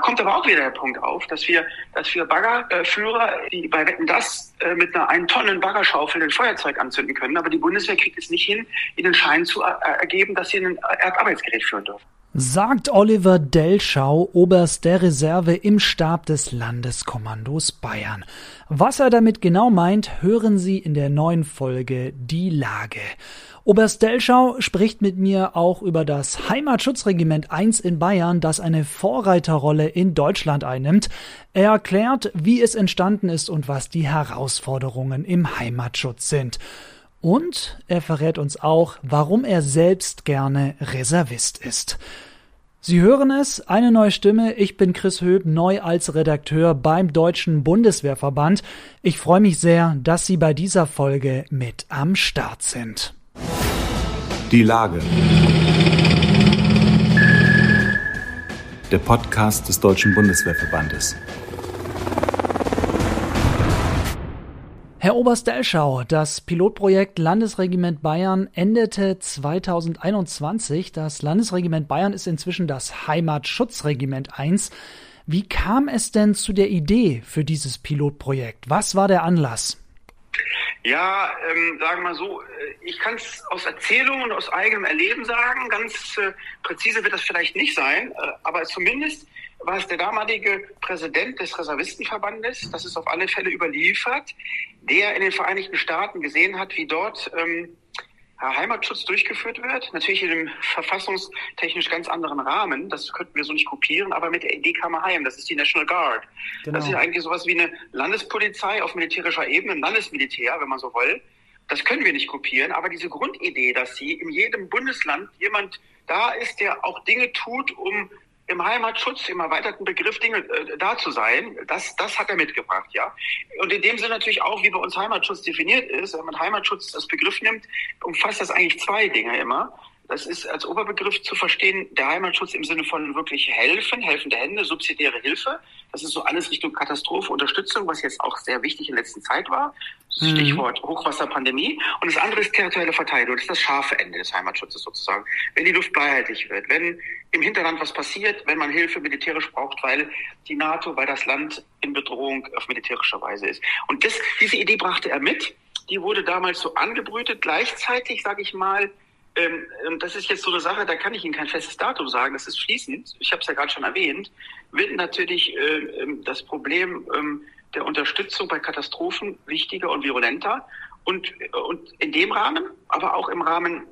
kommt aber auch wieder der Punkt auf, dass wir, dass wir Baggerführer, die bei Wetten das äh, mit einer einen Tonnen Baggerschaufel ein Feuerzeug anzünden können, aber die Bundeswehr kriegt es nicht hin, ihnen Schein zu äh, ergeben, dass sie ein Erdarbeitsgerät führen dürfen. Sagt Oliver Delschau, Oberst der Reserve im Stab des Landeskommandos Bayern. Was er damit genau meint, hören Sie in der neuen Folge Die Lage. Oberst Delschau spricht mit mir auch über das Heimatschutzregiment 1 in Bayern, das eine Vorreiterrolle in Deutschland einnimmt. Er erklärt, wie es entstanden ist und was die Herausforderungen im Heimatschutz sind. Und er verrät uns auch, warum er selbst gerne Reservist ist. Sie hören es, eine neue Stimme. Ich bin Chris Höb, neu als Redakteur beim Deutschen Bundeswehrverband. Ich freue mich sehr, dass Sie bei dieser Folge mit am Start sind. Die Lage. Der Podcast des Deutschen Bundeswehrverbandes. Herr Oberst Delschau, das Pilotprojekt Landesregiment Bayern endete 2021. Das Landesregiment Bayern ist inzwischen das Heimatschutzregiment 1. Wie kam es denn zu der Idee für dieses Pilotprojekt? Was war der Anlass? Ja, ähm, sagen wir mal so, äh, ich kann es aus Erzählungen und aus eigenem Erleben sagen. Ganz äh, präzise wird das vielleicht nicht sein, äh, aber zumindest war es der damalige Präsident des Reservistenverbandes, das ist auf alle Fälle überliefert, der in den Vereinigten Staaten gesehen hat, wie dort ähm, Heimatschutz durchgeführt wird. Natürlich in einem verfassungstechnisch ganz anderen Rahmen. Das könnten wir so nicht kopieren, aber mit der Idee kam er heim. Das ist die National Guard. Genau. Das ist eigentlich sowas wie eine Landespolizei auf militärischer Ebene, ein Landesmilitär, wenn man so will. Das können wir nicht kopieren, aber diese Grundidee, dass sie in jedem Bundesland jemand da ist, der auch Dinge tut, um im Heimatschutz, im erweiterten Begriff Dinge äh, da zu sein, das, das hat er mitgebracht, ja. Und in dem Sinne natürlich auch, wie bei uns Heimatschutz definiert ist, wenn man Heimatschutz als Begriff nimmt, umfasst das eigentlich zwei Dinge immer. Das ist als Oberbegriff zu verstehen, der Heimatschutz im Sinne von wirklich helfen, helfende Hände, subsidiäre Hilfe. Das ist so alles Richtung Katastrophe, Unterstützung, was jetzt auch sehr wichtig in letzter Zeit war. Mhm. Stichwort Hochwasserpandemie. Und das andere ist territoriale Verteidigung. Das ist das scharfe Ende des Heimatschutzes sozusagen. Wenn die Luft bleiheitlich wird, wenn im Hinterland was passiert, wenn man Hilfe militärisch braucht, weil die NATO, weil das Land in Bedrohung auf militärischer Weise ist. Und das, diese Idee brachte er mit. Die wurde damals so angebrütet. Gleichzeitig, sage ich mal, ähm, das ist jetzt so eine Sache, da kann ich Ihnen kein festes Datum sagen, das ist fließend, ich habe es ja gerade schon erwähnt, wird natürlich äh, ähm, das Problem ähm, der Unterstützung bei Katastrophen wichtiger und virulenter. Und, und in dem Rahmen, aber auch im Rahmen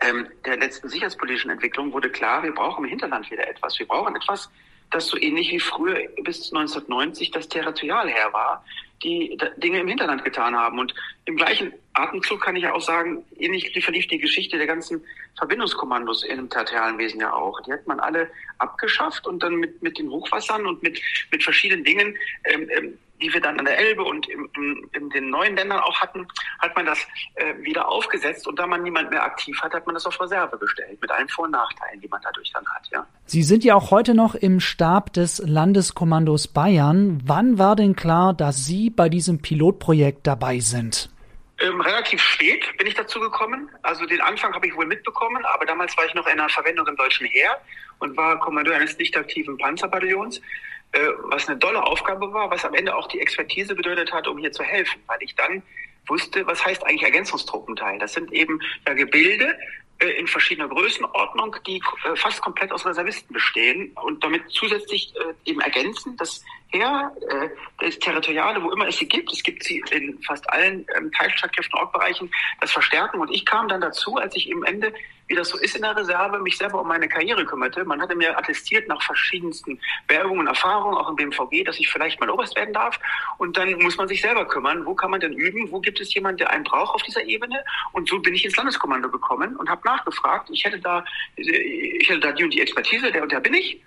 ähm, der letzten sicherheitspolitischen Entwicklung wurde klar, wir brauchen im Hinterland wieder etwas. Wir brauchen etwas, das so ähnlich wie früher bis 1990 das Territorialherr war, die Dinge im Hinterland getan haben. Und im gleichen Atemzug kann ich ja auch sagen, ähnlich verlief die Geschichte der ganzen Verbindungskommandos im territorialen Wesen ja auch. Die hat man alle abgeschafft und dann mit, mit den Hochwassern und mit, mit verschiedenen Dingen ähm, ähm, die wir dann an der Elbe und in, in, in den neuen Ländern auch hatten, hat man das äh, wieder aufgesetzt und da man niemand mehr aktiv hat, hat man das auf Reserve gestellt, mit allen Vor- und Nachteilen, die man dadurch dann hat, ja. Sie sind ja auch heute noch im Stab des Landeskommandos Bayern. Wann war denn klar, dass Sie bei diesem Pilotprojekt dabei sind? Ähm, relativ spät bin ich dazu gekommen. Also den Anfang habe ich wohl mitbekommen, aber damals war ich noch in einer Verwendung im deutschen Heer und war Kommandeur eines nicht aktiven Panzerbataillons. Äh, was eine tolle Aufgabe war, was am Ende auch die Expertise bedeutet hat, um hier zu helfen, weil ich dann wusste, was heißt eigentlich Ergänzungstruppenteil. Das sind eben ja Gebilde, in verschiedener Größenordnung, die äh, fast komplett aus Reservisten bestehen und damit zusätzlich eben ergänzen das Heer, das Territoriale, wo immer es sie gibt, es gibt sie in fast allen ähm, Teilstreitkräften, Ortbereichen, das verstärken und ich kam dann dazu, als ich im Ende wie das so ist in der Reserve, mich selber um meine Karriere kümmerte. Man hatte mir attestiert nach verschiedensten Werbungen und Erfahrungen, auch im BMVG, dass ich vielleicht mal Oberst werden darf. Und dann muss man sich selber kümmern. Wo kann man denn üben? Wo gibt es jemanden, der einen braucht auf dieser Ebene? Und so bin ich ins Landeskommando gekommen und habe nachgefragt. Ich hätte da, ich hätte da die und die Expertise, der und der bin ich.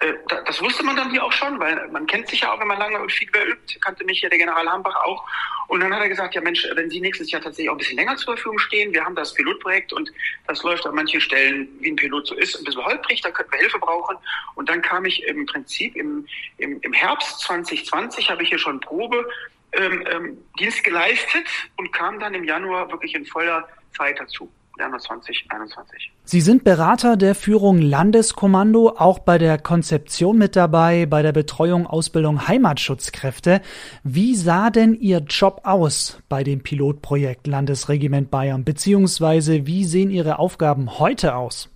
Äh, das wusste man dann hier auch schon, weil man kennt sich ja auch, wenn man lange und viel übt, kannte mich ja der General Hambach auch. Und dann hat er gesagt, ja Mensch, wenn Sie nächstes Jahr tatsächlich auch ein bisschen länger zur Verfügung stehen, wir haben das Pilotprojekt und das läuft an manchen Stellen, wie ein Pilot so ist, ein bisschen holprig, da könnten wir Hilfe brauchen. Und dann kam ich im Prinzip im, im, im Herbst 2020, habe ich hier schon Probe ähm, ähm, Dienst geleistet und kam dann im Januar wirklich in voller Zeit dazu. Januar 2021. Sie sind Berater der Führung Landeskommando, auch bei der Konzeption mit dabei, bei der Betreuung, Ausbildung Heimatschutzkräfte. Wie sah denn Ihr Job aus bei dem Pilotprojekt Landesregiment Bayern, beziehungsweise wie sehen Ihre Aufgaben heute aus?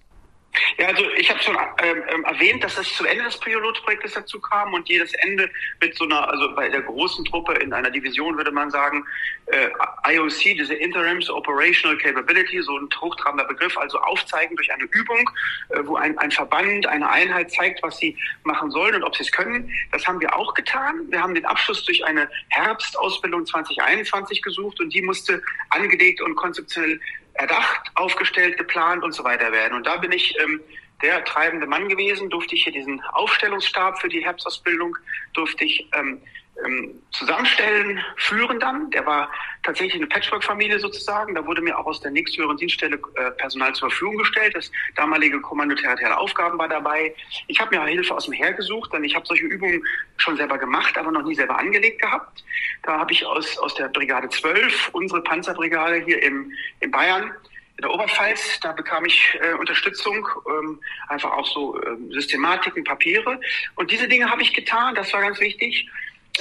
Ja, also ich habe schon ähm, ähm, erwähnt, dass es zum Ende des Pilotprojektes dazu kam und jedes Ende mit so einer, also bei der großen Truppe in einer Division würde man sagen, äh, IOC, diese Interims Operational Capability, so ein hochtrabender Begriff, also aufzeigen durch eine Übung, äh, wo ein, ein Verband, eine Einheit zeigt, was sie machen sollen und ob sie es können. Das haben wir auch getan. Wir haben den Abschluss durch eine Herbstausbildung 2021 gesucht und die musste angelegt und konzeptionell erdacht, aufgestellt, geplant und so weiter werden. Und da bin ich ähm, der treibende Mann gewesen, durfte ich hier diesen Aufstellungsstab für die Herbstausbildung, durfte ich ähm, ähm, zusammenstellen, führen dann. Der war tatsächlich eine Patchwork-Familie sozusagen. Da wurde mir auch aus der nächsthöheren Dienststelle äh, Personal zur Verfügung gestellt. Das damalige Kommando territoriale Aufgaben war dabei. Ich habe mir Hilfe aus dem Heer gesucht, denn ich habe solche Übungen schon selber gemacht, aber noch nie selber angelegt gehabt. Da habe ich aus, aus der Brigade 12, unsere Panzerbrigade hier im, in Bayern, in der Oberpfalz, da bekam ich äh, Unterstützung, ähm, einfach auch so ähm, Systematiken, Papiere. Und diese Dinge habe ich getan, das war ganz wichtig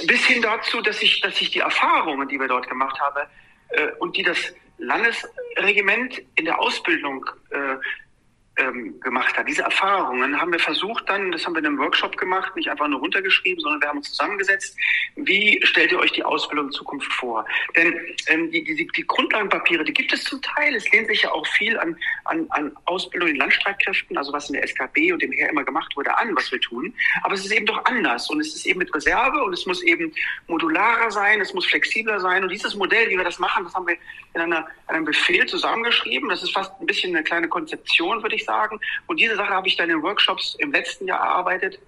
bis hin dazu, dass ich, dass ich die Erfahrungen, die wir dort gemacht haben äh, und die das Landesregiment in der Ausbildung äh, ähm, gemacht hat. Diese Erfahrungen haben wir versucht dann, das haben wir in einem Workshop gemacht, nicht einfach nur runtergeschrieben, sondern wir haben uns zusammengesetzt. Wie stellt ihr euch die Ausbildung in Zukunft vor? Denn ähm, die, die, die Grundlagenpapiere, die gibt es zum Teil. Es lehnt sich ja auch viel an, an, an Ausbildung in Landstreitkräften, also was in der SKB und dem Heer immer gemacht wurde, an, was wir tun. Aber es ist eben doch anders und es ist eben mit Reserve und es muss eben modularer sein, es muss flexibler sein. Und dieses Modell, wie wir das machen, das haben wir in einer, einem Befehl zusammengeschrieben. Das ist fast ein bisschen eine kleine Konzeption, würde ich sagen. Und diese Sache habe ich dann in Workshops im letzten Jahr erarbeitet.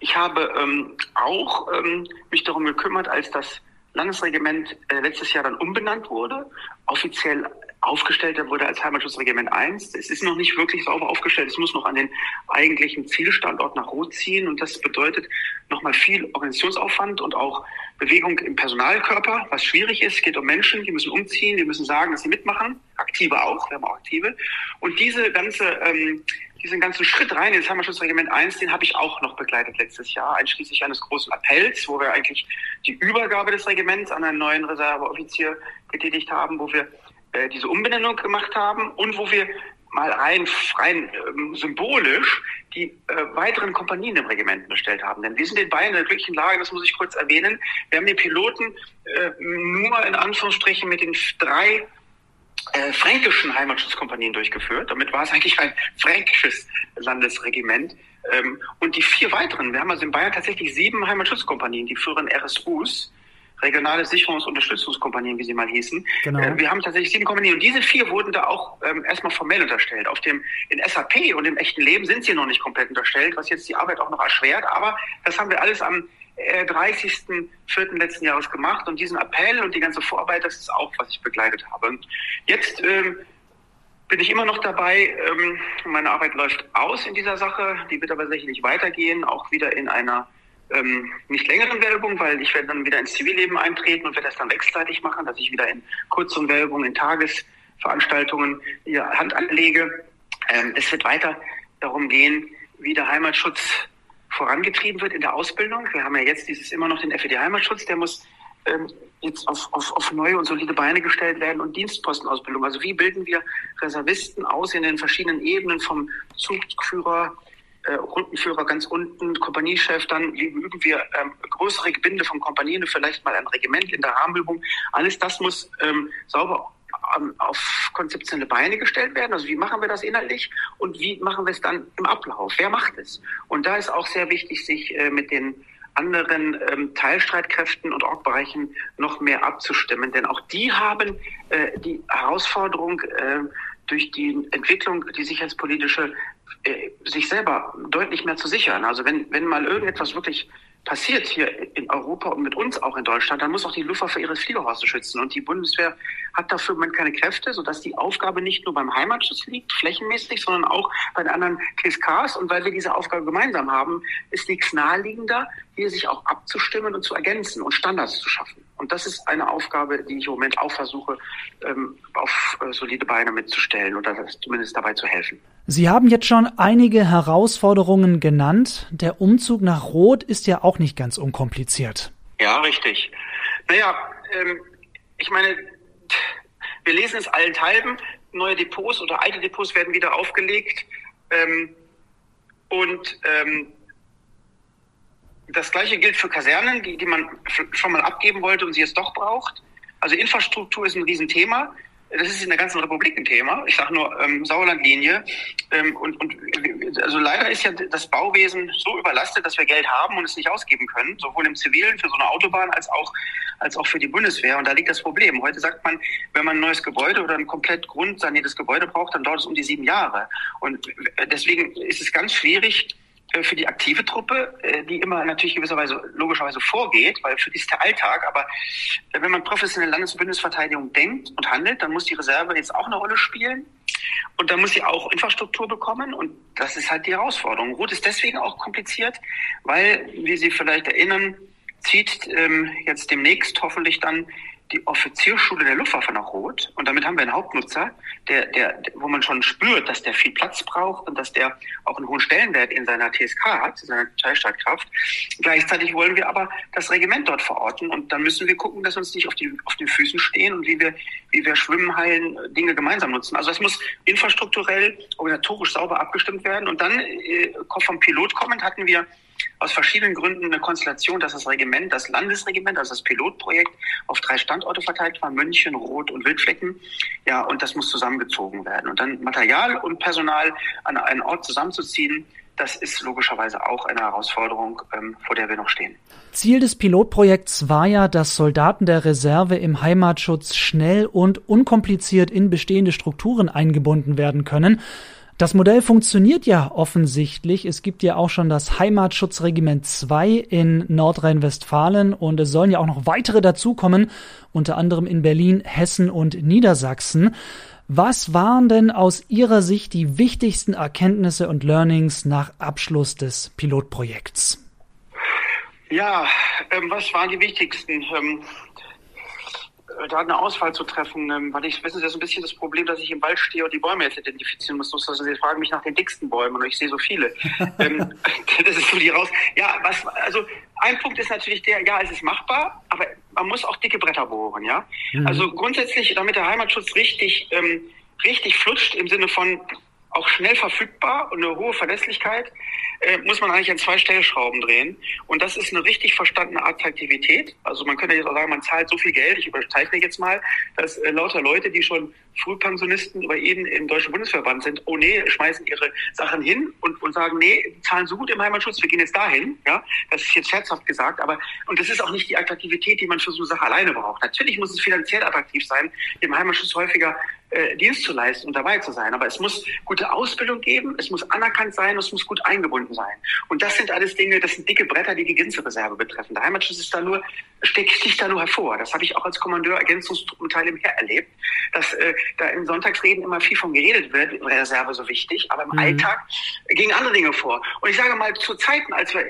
Ich habe ähm, auch ähm, mich darum gekümmert, als das Landesregiment äh, letztes Jahr dann umbenannt wurde, offiziell aufgestellt wurde als Heimatschutzregiment 1. Es ist noch nicht wirklich sauber aufgestellt. Es muss noch an den eigentlichen Zielstandort nach Rot ziehen. Und das bedeutet nochmal viel Organisationsaufwand und auch Bewegung im Personalkörper, was schwierig ist. Es geht um Menschen, die müssen umziehen, die müssen sagen, dass sie mitmachen. Aktive auch, wir haben auch Aktive. Und diese ganze, ähm, diesen ganzen Schritt rein ins Heimatschutzregiment 1, den habe ich auch noch begleitet letztes Jahr, einschließlich eines großen Appells, wo wir eigentlich die Übergabe des Regiments an einen neuen Reserveoffizier getätigt haben, wo wir äh, diese Umbenennung gemacht haben und wo wir mal rein, rein ähm, symbolisch die äh, weiteren Kompanien im Regiment bestellt haben. Denn wir sind in Bayern in der glücklichen Lage, das muss ich kurz erwähnen, wir haben den Piloten äh, nur in Anführungsstrichen mit den drei äh, fränkischen Heimatschutzkompanien durchgeführt. Damit war es eigentlich ein fränkisches Landesregiment. Ähm, und die vier weiteren, wir haben also in Bayern tatsächlich sieben Heimatschutzkompanien, die führen RSUs regionale Sicherungs- und Unterstützungskompanien, wie sie mal hießen. Genau. Äh, wir haben tatsächlich sieben Kompanien und diese vier wurden da auch ähm, erstmal formell unterstellt. Auf dem in SAP und im echten Leben sind sie noch nicht komplett unterstellt, was jetzt die Arbeit auch noch erschwert. Aber das haben wir alles am äh, 30.04. letzten Jahres gemacht und diesen Appell und die ganze Vorarbeit, das ist auch, was ich begleitet habe. Und jetzt ähm, bin ich immer noch dabei. Ähm, meine Arbeit läuft aus in dieser Sache. Die wird aber sicherlich weitergehen, auch wieder in einer ähm, nicht längeren Werbung, weil ich werde dann wieder ins Zivilleben eintreten und werde das dann wechselseitig machen, dass ich wieder in kurzen Werbung, in Tagesveranstaltungen hier Hand anlege. Ähm, es wird weiter darum gehen, wie der Heimatschutz vorangetrieben wird in der Ausbildung. Wir haben ja jetzt dieses immer noch den FED Heimatschutz, der muss ähm, jetzt auf, auf, auf neue und solide Beine gestellt werden und Dienstpostenausbildung. Also wie bilden wir Reservisten aus in den verschiedenen Ebenen vom Zugführer äh, Rundenführer ganz unten, Kompaniechef, dann üben wir ähm, größere Gebinde von Kompanien, vielleicht mal ein Regiment in der Rahmenübung. Alles das muss ähm, sauber ähm, auf konzeptionelle Beine gestellt werden. Also wie machen wir das inhaltlich und wie machen wir es dann im Ablauf? Wer macht es? Und da ist auch sehr wichtig, sich äh, mit den anderen ähm, Teilstreitkräften und Orgbereichen noch mehr abzustimmen. Denn auch die haben äh, die Herausforderung, äh, durch die Entwicklung, die sicherheitspolitische, sich selber deutlich mehr zu sichern. Also wenn, wenn mal irgendetwas wirklich passiert hier in Europa und mit uns auch in Deutschland, dann muss auch die Luftwaffe ihre Fliegerhorste schützen. Und die Bundeswehr hat dafür im Moment keine Kräfte, sodass die Aufgabe nicht nur beim Heimatschutz liegt, flächenmäßig, sondern auch bei den anderen KSKs. Und weil wir diese Aufgabe gemeinsam haben, ist nichts naheliegender, hier sich auch abzustimmen und zu ergänzen und Standards zu schaffen. Und das ist eine Aufgabe, die ich im Moment auch versuche, ähm, auf äh, solide Beine mitzustellen oder zumindest dabei zu helfen. Sie haben jetzt schon einige Herausforderungen genannt. Der Umzug nach Rot ist ja auch nicht ganz unkompliziert. Ja, richtig. Naja, ähm, ich meine, wir lesen es allenthalben. Neue Depots oder alte Depots werden wieder aufgelegt. Ähm, und ähm, das gleiche gilt für Kasernen, die, die man schon mal abgeben wollte und sie jetzt doch braucht. Also Infrastruktur ist ein Riesenthema. Das ist in der ganzen Republik ein Thema. Ich sage nur ähm, Sauerlandlinie. Ähm, und, und also leider ist ja das Bauwesen so überlastet, dass wir Geld haben und es nicht ausgeben können, sowohl im Zivilen für so eine Autobahn als auch als auch für die Bundeswehr. Und da liegt das Problem. Heute sagt man, wenn man ein neues Gebäude oder ein komplett grundsaniertes Gebäude braucht, dann dauert es um die sieben Jahre. Und deswegen ist es ganz schwierig, für die aktive Truppe, äh, die immer natürlich gewisserweise logischerweise vorgeht, weil für die ist der Alltag. Aber äh, wenn man professionelle Landes- und Bündnisverteidigung denkt und handelt, dann muss die Reserve jetzt auch eine Rolle spielen. Und dann muss sie auch Infrastruktur bekommen. Und das ist halt die Herausforderung. Rot ist deswegen auch kompliziert, weil, wie Sie vielleicht erinnern, zieht ähm, jetzt demnächst hoffentlich dann die Offizierschule der Luftwaffe nach Rot. Und damit haben wir einen Hauptnutzer, der, der, wo man schon spürt, dass der viel Platz braucht und dass der auch einen hohen Stellenwert in seiner TSK hat, in seiner Teilstreitkraft. Gleichzeitig wollen wir aber das Regiment dort verorten und dann müssen wir gucken, dass wir uns nicht auf, die, auf den Füßen stehen und wie wir, wie wir Schwimmhallen, Dinge gemeinsam nutzen. Also es muss infrastrukturell, organisatorisch sauber abgestimmt werden. Und dann äh, vom Pilot kommend hatten wir aus verschiedenen Gründen eine Konstellation, dass das Regiment, das Landesregiment, also das Pilotprojekt, auf drei Standorte verteilt war, München, Rot und Wildflecken. Ja, und das muss zusammengezogen werden. Und dann Material und Personal an einen Ort zusammenzuziehen, das ist logischerweise auch eine Herausforderung, ähm, vor der wir noch stehen. Ziel des Pilotprojekts war ja, dass Soldaten der Reserve im Heimatschutz schnell und unkompliziert in bestehende Strukturen eingebunden werden können. Das Modell funktioniert ja offensichtlich. Es gibt ja auch schon das Heimatschutzregiment 2 in Nordrhein-Westfalen und es sollen ja auch noch weitere dazukommen, unter anderem in Berlin, Hessen und Niedersachsen. Was waren denn aus Ihrer Sicht die wichtigsten Erkenntnisse und Learnings nach Abschluss des Pilotprojekts? Ja, ähm, was waren die wichtigsten? Ähm, da eine Auswahl zu treffen, ähm, weil ich, wissen Sie, das ist ein bisschen das Problem, dass ich im Wald stehe und die Bäume jetzt identifizieren muss. Also Sie fragen mich nach den dicksten Bäumen und ich sehe so viele. ähm, das ist so die raus. Ja, was, also ein Punkt ist natürlich der, ja, es ist machbar, aber man muss auch dicke Bretter bohren, ja. Mhm. Also grundsätzlich, damit der Heimatschutz richtig, ähm, richtig flutscht im Sinne von auch schnell verfügbar und eine hohe Verlässlichkeit, äh, muss man eigentlich an zwei Stellschrauben drehen. Und das ist eine richtig verstandene Attraktivität. Also man könnte jetzt auch sagen, man zahlt so viel Geld, ich überzeichne jetzt mal, dass äh, lauter Leute, die schon Frühpensionisten bei Ihnen im Deutschen Bundesverband sind, oh nee, schmeißen ihre Sachen hin und, und sagen, nee, zahlen so gut im Heimatschutz, wir gehen jetzt dahin. Ja, das ist jetzt scherzhaft gesagt, aber und das ist auch nicht die Attraktivität, die man für so eine Sache alleine braucht. Natürlich muss es finanziell attraktiv sein, im Heimatschutz häufiger äh, Dienst zu leisten und dabei zu sein. Aber es muss gute Ausbildung geben, es muss anerkannt sein, es muss gut eingebunden sein. Und das sind alles Dinge, das sind dicke Bretter, die die Gänsereserve betreffen. Der Heimatschutz ist da nur, steckt sich da nur hervor. Das habe ich auch als Kommandeur Ergänzungstruppenteil im Heer erlebt, dass äh, da in Sonntagsreden immer viel von geredet wird, Reserve so wichtig, aber im mhm. Alltag gingen andere Dinge vor. Und ich sage mal, zu Zeiten, als wir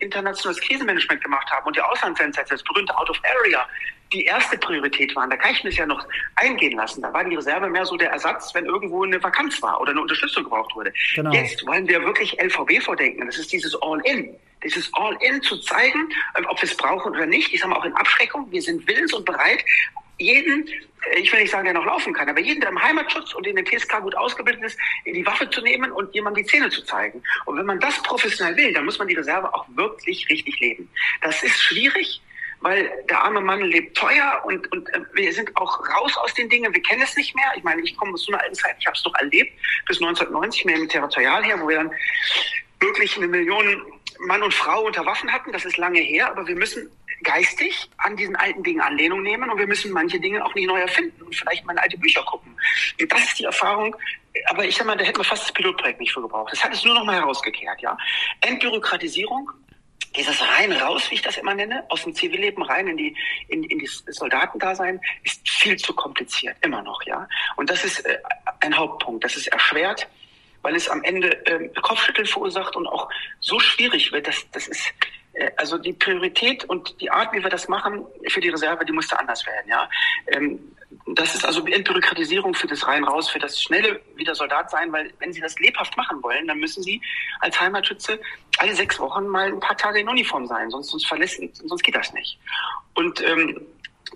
internationales Krisenmanagement gemacht haben und die Auslandseinsätze, das berühmte Out of Area, die erste Priorität waren. Da kann ich das ja noch eingehen lassen. Da war die Reserve mehr so der Ersatz, wenn irgendwo eine Vakanz war oder eine Unterstützung gebraucht wurde. Genau. Jetzt wollen wir wirklich LVB vordenken. Das ist dieses All-In. Dieses All-In zu zeigen, ähm, ob wir es brauchen oder nicht. Ich sage mal auch in Abschreckung. Wir sind willens und bereit, jeden, äh, ich will nicht sagen, der noch laufen kann, aber jeden, der im Heimatschutz und in der TSK gut ausgebildet ist, in die Waffe zu nehmen und jemandem die Zähne zu zeigen. Und wenn man das professionell will, dann muss man die Reserve auch wirklich richtig leben. Das ist schwierig weil der arme Mann lebt teuer und, und äh, wir sind auch raus aus den Dingen, wir kennen es nicht mehr. Ich meine, ich komme aus so einer alten Zeit, ich habe es doch erlebt, bis 1990 mehr im Territorial her, wo wir dann wirklich eine Million Mann und Frau unter Waffen hatten. Das ist lange her, aber wir müssen geistig an diesen alten Dingen Anlehnung nehmen und wir müssen manche Dinge auch nicht neu erfinden und vielleicht mal in alte Bücher gucken. Und das ist die Erfahrung. Aber ich sag mal, da hätten wir fast das Pilotprojekt nicht für gebraucht. Das hat es nur noch mal herausgekehrt, ja. Entbürokratisierung, dieses rein raus, wie ich das immer nenne, aus dem Zivilleben rein in die in, in das Soldatendasein, ist viel zu kompliziert, immer noch, ja. Und das ist äh, ein Hauptpunkt. Das ist erschwert, weil es am Ende äh, Kopfschütteln verursacht und auch so schwierig wird, dass das ist äh, also die Priorität und die Art, wie wir das machen für die Reserve, die musste anders werden. Ja, ähm, das ist also Entbürokratisierung für das rein raus, für das schnelle wieder Soldat sein, weil wenn Sie das lebhaft machen wollen, dann müssen Sie als Heimatschütze alle sechs Wochen mal ein paar Tage in Uniform sein, sonst sonst verlässt, sonst geht das nicht. Und ähm,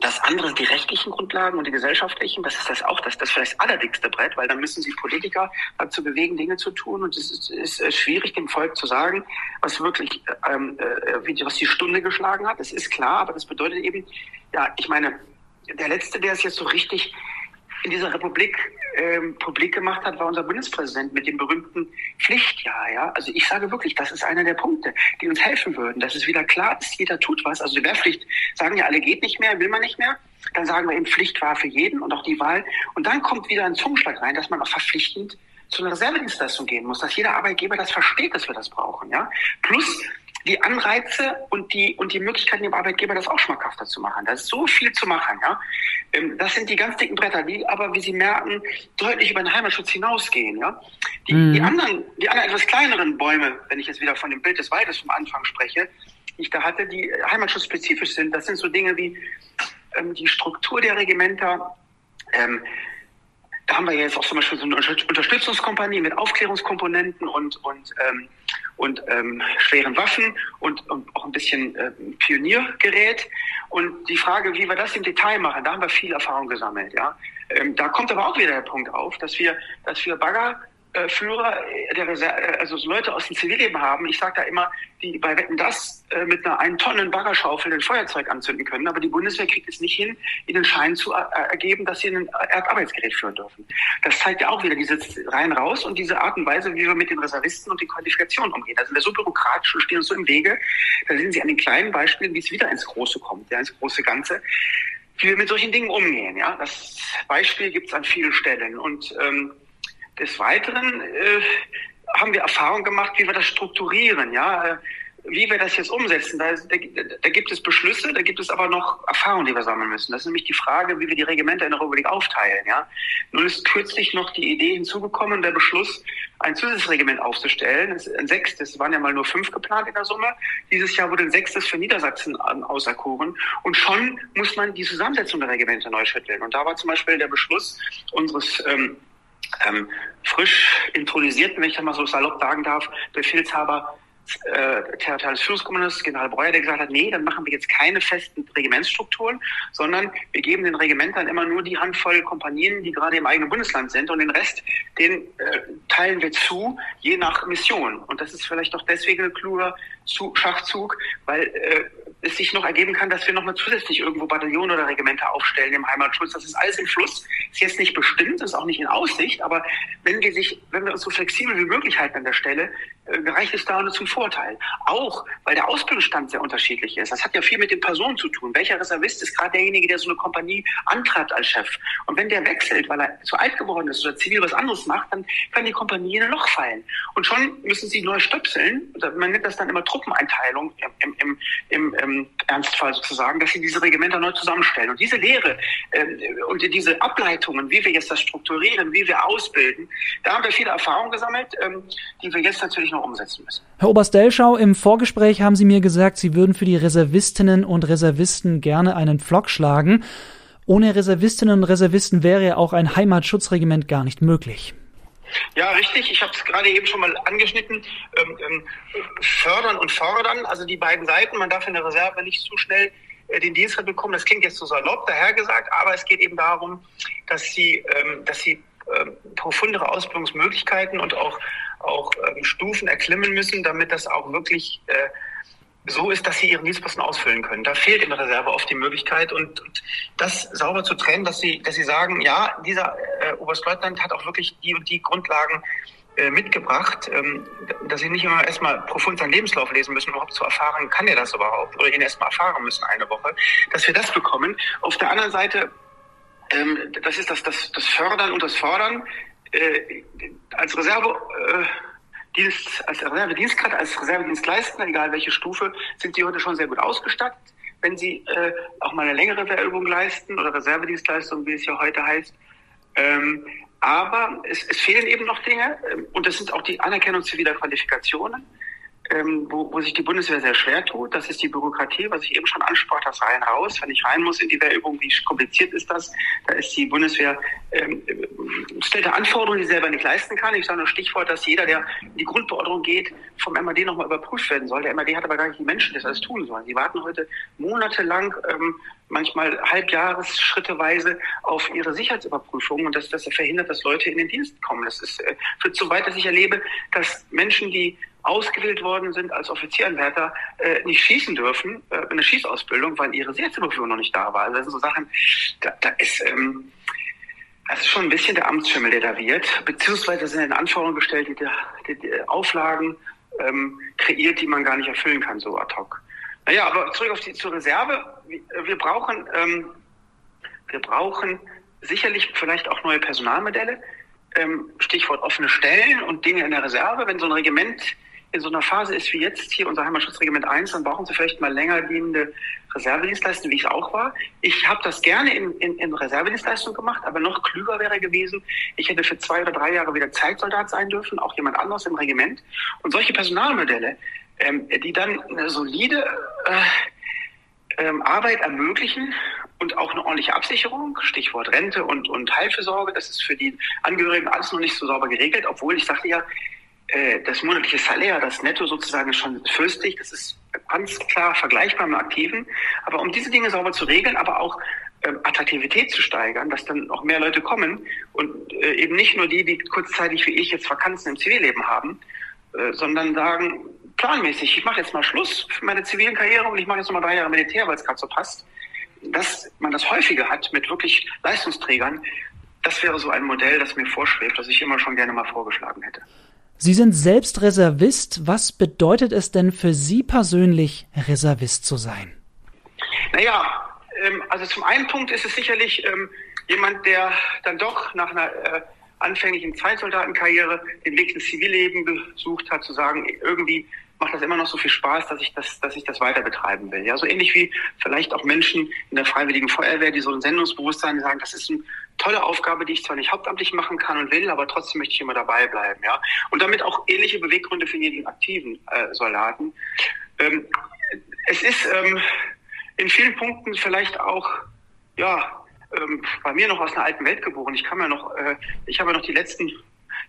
das andere sind die rechtlichen Grundlagen und die gesellschaftlichen. Das ist das auch das, das vielleicht allerdickste Brett, weil dann müssen sie Politiker dazu bewegen, Dinge zu tun. Und es ist, ist schwierig, dem Volk zu sagen, was wirklich, ähm, äh, was die Stunde geschlagen hat. Es ist klar, aber das bedeutet eben, ja, ich meine, der letzte, der es jetzt so richtig in dieser Republik ähm, publik gemacht hat, war unser Bundespräsident mit dem berühmten Pflichtjahr. Ja? Also ich sage wirklich, das ist einer der Punkte, die uns helfen würden, dass es wieder klar ist, jeder tut was. Also die Wehrpflicht sagen ja alle geht nicht mehr, will man nicht mehr. Dann sagen wir eben Pflicht war für jeden und auch die Wahl. Und dann kommt wieder ein Zungenschlag rein, dass man auch verpflichtend zu einer Reservedienstleistung gehen muss, dass jeder Arbeitgeber das versteht, dass wir das brauchen. Ja? Plus die Anreize und die, und die Möglichkeiten dem Arbeitgeber, das auch schmackhafter zu machen. Da ist so viel zu machen, ja. Ähm, das sind die ganz dicken Bretter, die aber, wie Sie merken, deutlich über den Heimatschutz hinausgehen, ja. Die, mhm. die anderen, die anderen etwas kleineren Bäume, wenn ich jetzt wieder von dem Bild des Waldes vom Anfang spreche, die ich da hatte, die heimatschutzspezifisch sind, das sind so Dinge wie ähm, die Struktur der Regimenter, ähm, da haben wir jetzt auch zum Beispiel so eine Unterstützungskompanie mit Aufklärungskomponenten und, und, ähm, und ähm, schweren Waffen und, und auch ein bisschen ähm, Pioniergerät. Und die Frage, wie wir das im Detail machen, da haben wir viel Erfahrung gesammelt. Ja, ähm, da kommt aber auch wieder der Punkt auf, dass wir, dass wir Bagger äh, Führer der Reserve, äh, also so Leute aus dem Zivilleben haben. Ich sage da immer, die bei Wetten das äh, mit einer einen Tonnen Baggerschaufel ein Feuerzeug anzünden können, aber die Bundeswehr kriegt es nicht hin, ihnen Schein zu äh, ergeben, dass sie ein Erdarbeitsgerät führen dürfen. Das zeigt ja auch wieder diese rein raus und diese Art und Weise, wie wir mit den Reservisten und den Qualifikationen umgehen. Da sind wir so bürokratisch und stehen uns so im Wege. Da sehen Sie an den kleinen Beispielen, wie es wieder ins Große kommt, ja, ins große Ganze wie wir mit solchen Dingen umgehen. Ja, das Beispiel gibt es an vielen Stellen und ähm, des Weiteren äh, haben wir Erfahrung gemacht, wie wir das strukturieren, ja, äh, wie wir das jetzt umsetzen. Da, da, da, gibt es Beschlüsse, da gibt es aber noch Erfahrungen, die wir sammeln müssen. Das ist nämlich die Frage, wie wir die Regimenter in der Republik aufteilen. Ja. Nun ist kürzlich noch die Idee hinzugekommen, der Beschluss, ein Zusatzregiment aufzustellen. Ein sechstes, es waren ja mal nur fünf geplant in der Summe. Dieses Jahr wurde ein sechstes für Niedersachsen auserkoren. Und schon muss man die Zusammensetzung der Regimenter neu schütteln. Und da war zum Beispiel der Beschluss unseres ähm, ähm, frisch intronisierten, wenn ich das mal so salopp sagen darf, Befehlshaber äh, territoriales Führungskommandos, General Breuer, der gesagt hat, nee, dann machen wir jetzt keine festen Regimentsstrukturen, sondern wir geben den Regimentern immer nur die Handvoll Kompanien, die gerade im eigenen Bundesland sind und den Rest, den äh, teilen wir zu, je nach Mission. Und das ist vielleicht doch deswegen ein kluger Schachzug, weil äh, es sich noch ergeben kann, dass wir noch mal zusätzlich irgendwo Bataillone oder Regimenter aufstellen im Heimatschutz. Das ist alles im Fluss, ist jetzt nicht bestimmt, ist auch nicht in Aussicht, aber wenn wir sich, wenn wir uns so flexibel wie möglich halten an der Stelle, äh, reicht es da nur zum Vorteil. Auch, weil der Ausbildungsstand sehr unterschiedlich ist. Das hat ja viel mit den Personen zu tun. Welcher Reservist ist gerade derjenige, der so eine Kompanie antreibt als Chef? Und wenn der wechselt, weil er zu alt geworden ist oder zivil was anderes macht, dann kann die Kompanie in ein Loch fallen. Und schon müssen sie neu stöpseln. Man nennt das dann immer Truppeneinteilung im, im, im, im Ernstfall sozusagen, dass sie diese Regimenter neu zusammenstellen. Und diese Lehre äh, und diese Ableitungen, wie wir jetzt das strukturieren, wie wir ausbilden, da haben wir viele Erfahrungen gesammelt, ähm, die wir jetzt natürlich noch umsetzen müssen. Herr Oberst Delschau, im Vorgespräch haben Sie mir gesagt, Sie würden für die Reservistinnen und Reservisten gerne einen Pflock schlagen. Ohne Reservistinnen und Reservisten wäre ja auch ein Heimatschutzregiment gar nicht möglich. Ja, richtig. Ich habe es gerade eben schon mal angeschnitten. Ähm, ähm, fördern und fordern, also die beiden Seiten. Man darf in der Reserve nicht zu schnell äh, den Dienstgrad bekommen. Das klingt jetzt so salopp dahergesagt, aber es geht eben darum, dass sie, ähm, dass sie ähm, profundere Ausbildungsmöglichkeiten und auch, auch ähm, Stufen erklimmen müssen, damit das auch wirklich äh, so ist, dass sie ihren Dienstposten ausfüllen können. Da fehlt in der Reserve oft die Möglichkeit und, und das sauber zu trennen, dass sie, dass sie sagen, ja, dieser äh, Oberstleutnant hat auch wirklich die und die Grundlagen äh, mitgebracht, ähm, dass sie nicht immer erstmal profund seinen Lebenslauf lesen müssen, überhaupt zu erfahren, kann er das überhaupt oder ihn erstmal erfahren müssen eine Woche, dass wir das bekommen. Auf der anderen Seite, ähm, das ist das, das, das Fördern und das Fordern. Äh, als Reserve äh, Dienst, als Reservedienstkarte, als Reservedienstleister, egal welche Stufe, sind sie heute schon sehr gut ausgestattet. Wenn sie äh, auch mal eine längere Wehrübung leisten oder Reservedienstleistung, wie es ja heute heißt. Ähm, aber es, es fehlen eben noch Dinge ähm, und das sind auch die Anerkennung ziviler Qualifikationen. Ähm, wo, wo sich die Bundeswehr sehr schwer tut. Das ist die Bürokratie, was ich eben schon ansprach, das rein raus. Wenn ich rein muss in die Wehrübung, wie kompliziert ist das? Da ist die Bundeswehr, ähm, stellt Anforderungen, die sie selber nicht leisten kann. Ich sage nur Stichwort, dass jeder, der in die Grundbeordnung geht, vom MAD nochmal überprüft werden soll. Der MAD hat aber gar nicht die Menschen, die das alles tun sollen. Die warten heute monatelang, ähm, manchmal halbjahres schritteweise auf ihre Sicherheitsüberprüfung und das, das verhindert, dass Leute in den Dienst kommen. Das ist, äh, führt so weit, dass ich erlebe, dass Menschen, die ausgewählt worden sind als Offizieranwärter, äh, nicht schießen dürfen, äh, in der Schießausbildung, weil ihre Sicherheitsüberprüfung noch nicht da war. Also das sind so Sachen, da, da ist, ähm, das ist schon ein bisschen der Amtsschimmel, der da wird, beziehungsweise sind in Anforderungen gestellt, die, die, die Auflagen ähm, kreiert, die man gar nicht erfüllen kann, so ad hoc. Naja, aber zurück auf die zur Reserve. Wir brauchen, ähm, wir brauchen sicherlich vielleicht auch neue Personalmodelle. Ähm, Stichwort offene Stellen und Dinge in der Reserve. Wenn so ein Regiment in so einer Phase ist wie jetzt hier unser Heimatschutzregiment 1, dann brauchen sie vielleicht mal länger dienende Reservedienstleistung, wie ich es auch war. Ich habe das gerne in, in, in Reservedienstleistung gemacht, aber noch klüger wäre gewesen, ich hätte für zwei oder drei Jahre wieder Zeitsoldat sein dürfen, auch jemand anderes im Regiment. Und solche Personalmodelle, ähm, die dann eine solide äh, ähm, Arbeit ermöglichen und auch eine ordentliche Absicherung, Stichwort Rente und, und Heilfürsorge, das ist für die Angehörigen alles noch nicht so sauber geregelt, obwohl ich sagte ja, äh, das monatliche Salär, das Netto sozusagen ist schon fürstlich, das ist ganz klar vergleichbar mit Aktiven. Aber um diese Dinge sauber zu regeln, aber auch ähm, Attraktivität zu steigern, dass dann auch mehr Leute kommen und äh, eben nicht nur die, die kurzzeitig wie ich jetzt Vakanzen im Zivilleben haben, äh, sondern sagen, planmäßig, ich mache jetzt mal Schluss für meine zivilen Karriere und ich mache jetzt noch mal drei Jahre Militär, weil es gerade so passt. Dass man das häufiger hat mit wirklich Leistungsträgern, das wäre so ein Modell, das mir vorschwebt, das ich immer schon gerne mal vorgeschlagen hätte. Sie sind selbst Reservist. Was bedeutet es denn für Sie persönlich, Reservist zu sein? Naja, ähm, also zum einen Punkt ist es sicherlich ähm, jemand, der dann doch nach einer äh, anfänglichen Zeitsoldatenkarriere den Weg ins Zivilleben gesucht hat, zu sagen, irgendwie macht das immer noch so viel Spaß, dass ich das, dass ich das weiter betreiben will. Ja, so ähnlich wie vielleicht auch Menschen in der Freiwilligen Feuerwehr, die so ein Sendungsbewusstsein sagen, das ist eine tolle Aufgabe, die ich zwar nicht hauptamtlich machen kann und will, aber trotzdem möchte ich immer dabei bleiben. Ja, und damit auch ähnliche Beweggründe für jeden aktiven äh, Soldaten. Ähm, es ist ähm, in vielen Punkten vielleicht auch ja ähm, bei mir noch aus einer alten Welt geboren. Ich kann mir noch, äh, ich habe noch die letzten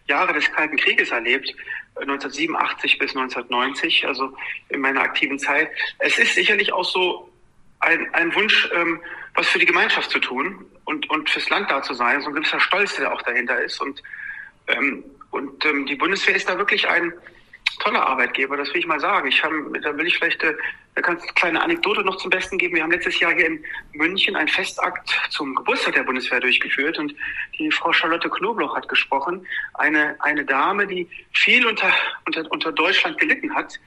Jahre des Kalten Krieges erlebt, 1987 bis 1990, also in meiner aktiven Zeit. Es ist sicherlich auch so ein, ein Wunsch, ähm, was für die Gemeinschaft zu tun und, und fürs Land da zu sein, so ein gewisser Stolz, der auch dahinter ist. Und, ähm, und ähm, die Bundeswehr ist da wirklich ein toller Arbeitgeber, das will ich mal sagen. Ich hab, da will ich vielleicht äh, eine ganz kleine Anekdote noch zum Besten geben. Wir haben letztes Jahr hier in München einen Festakt zum Geburtstag der Bundeswehr durchgeführt und die Frau Charlotte Knobloch hat gesprochen. Eine, eine Dame, die viel unter, unter, unter Deutschland gelitten hat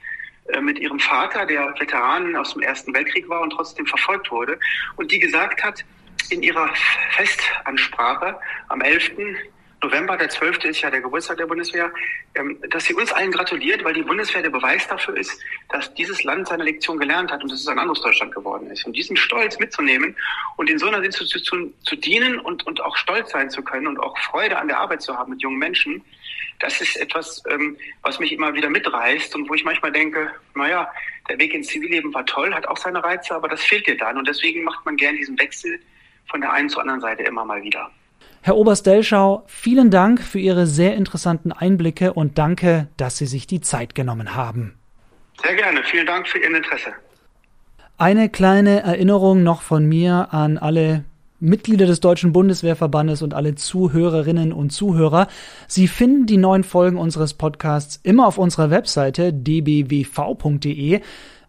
mit ihrem Vater, der Veteran aus dem Ersten Weltkrieg war und trotzdem verfolgt wurde und die gesagt hat in ihrer Festansprache am 11. November, der 12. ist ja der Geburtstag der Bundeswehr, ähm, dass sie uns allen gratuliert, weil die Bundeswehr der Beweis dafür ist, dass dieses Land seine Lektion gelernt hat und dass es ein anderes Deutschland geworden ist. Und diesen Stolz mitzunehmen und in so einer Institution zu dienen und, und auch stolz sein zu können und auch Freude an der Arbeit zu haben mit jungen Menschen, das ist etwas, ähm, was mich immer wieder mitreißt und wo ich manchmal denke, naja, der Weg ins Zivilleben war toll, hat auch seine Reize, aber das fehlt dir dann. Und deswegen macht man gern diesen Wechsel von der einen zur anderen Seite immer mal wieder. Herr Oberst Delschau, vielen Dank für Ihre sehr interessanten Einblicke und danke, dass Sie sich die Zeit genommen haben. Sehr gerne. Vielen Dank für Ihr Interesse. Eine kleine Erinnerung noch von mir an alle Mitglieder des Deutschen Bundeswehrverbandes und alle Zuhörerinnen und Zuhörer. Sie finden die neuen Folgen unseres Podcasts immer auf unserer Webseite dbwv.de.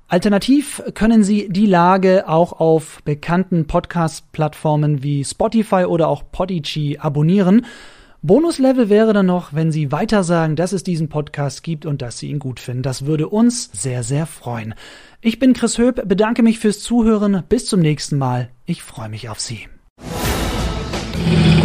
Alternativ können Sie die Lage auch auf bekannten Podcast-Plattformen wie Spotify oder auch Podigy abonnieren. Bonuslevel wäre dann noch, wenn Sie weiter sagen, dass es diesen Podcast gibt und dass Sie ihn gut finden. Das würde uns sehr, sehr freuen. Ich bin Chris Höp, bedanke mich fürs Zuhören. Bis zum nächsten Mal. Ich freue mich auf Sie. Thank you.